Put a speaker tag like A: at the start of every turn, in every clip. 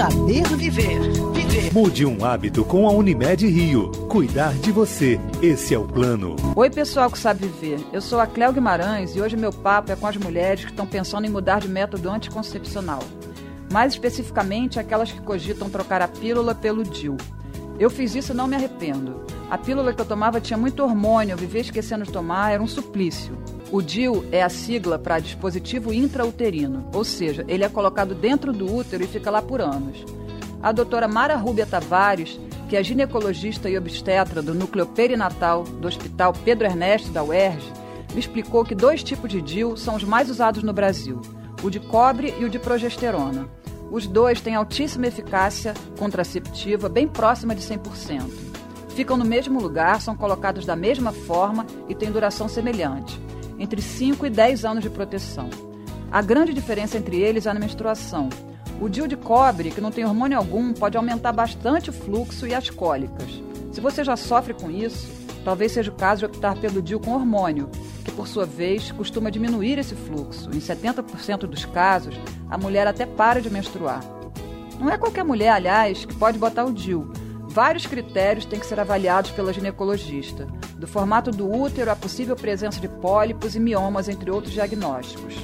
A: Saber viver. Viver.
B: Mude um hábito com a Unimed Rio. Cuidar de você. Esse é o plano.
C: Oi, pessoal que sabe viver. Eu sou a Cléo Guimarães e hoje meu papo é com as mulheres que estão pensando em mudar de método anticoncepcional. Mais especificamente, aquelas que cogitam trocar a pílula pelo DIU. Eu fiz isso e não me arrependo. A pílula que eu tomava tinha muito hormônio, eu vivia esquecendo de tomar, era um suplício. O DIU é a sigla para dispositivo intrauterino, ou seja, ele é colocado dentro do útero e fica lá por anos. A doutora Mara Rúbia Tavares, que é ginecologista e obstetra do núcleo perinatal do Hospital Pedro Ernesto da UERJ, me explicou que dois tipos de DIU são os mais usados no Brasil: o de cobre e o de progesterona. Os dois têm altíssima eficácia contraceptiva, bem próxima de 100%. Ficam no mesmo lugar, são colocados da mesma forma e têm duração semelhante entre 5 e 10 anos de proteção. A grande diferença entre eles é na menstruação. O DIU de cobre, que não tem hormônio algum, pode aumentar bastante o fluxo e as cólicas. Se você já sofre com isso, talvez seja o caso de optar pelo DIU com hormônio, que por sua vez costuma diminuir esse fluxo. Em 70% dos casos, a mulher até para de menstruar. Não é qualquer mulher, aliás, que pode botar o DIU. Vários critérios têm que ser avaliados pela ginecologista, do formato do útero à possível presença de pólipos e miomas, entre outros diagnósticos.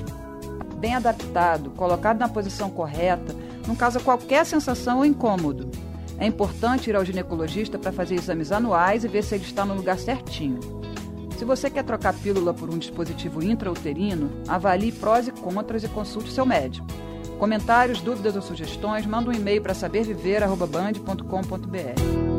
C: Bem adaptado, colocado na posição correta, não causa qualquer sensação ou incômodo. É importante ir ao ginecologista para fazer exames anuais e ver se ele está no lugar certinho. Se você quer trocar pílula por um dispositivo intrauterino, avalie prós e contras e consulte seu médico. Comentários, dúvidas ou sugestões, manda um e-mail para saberviver.band.com.br.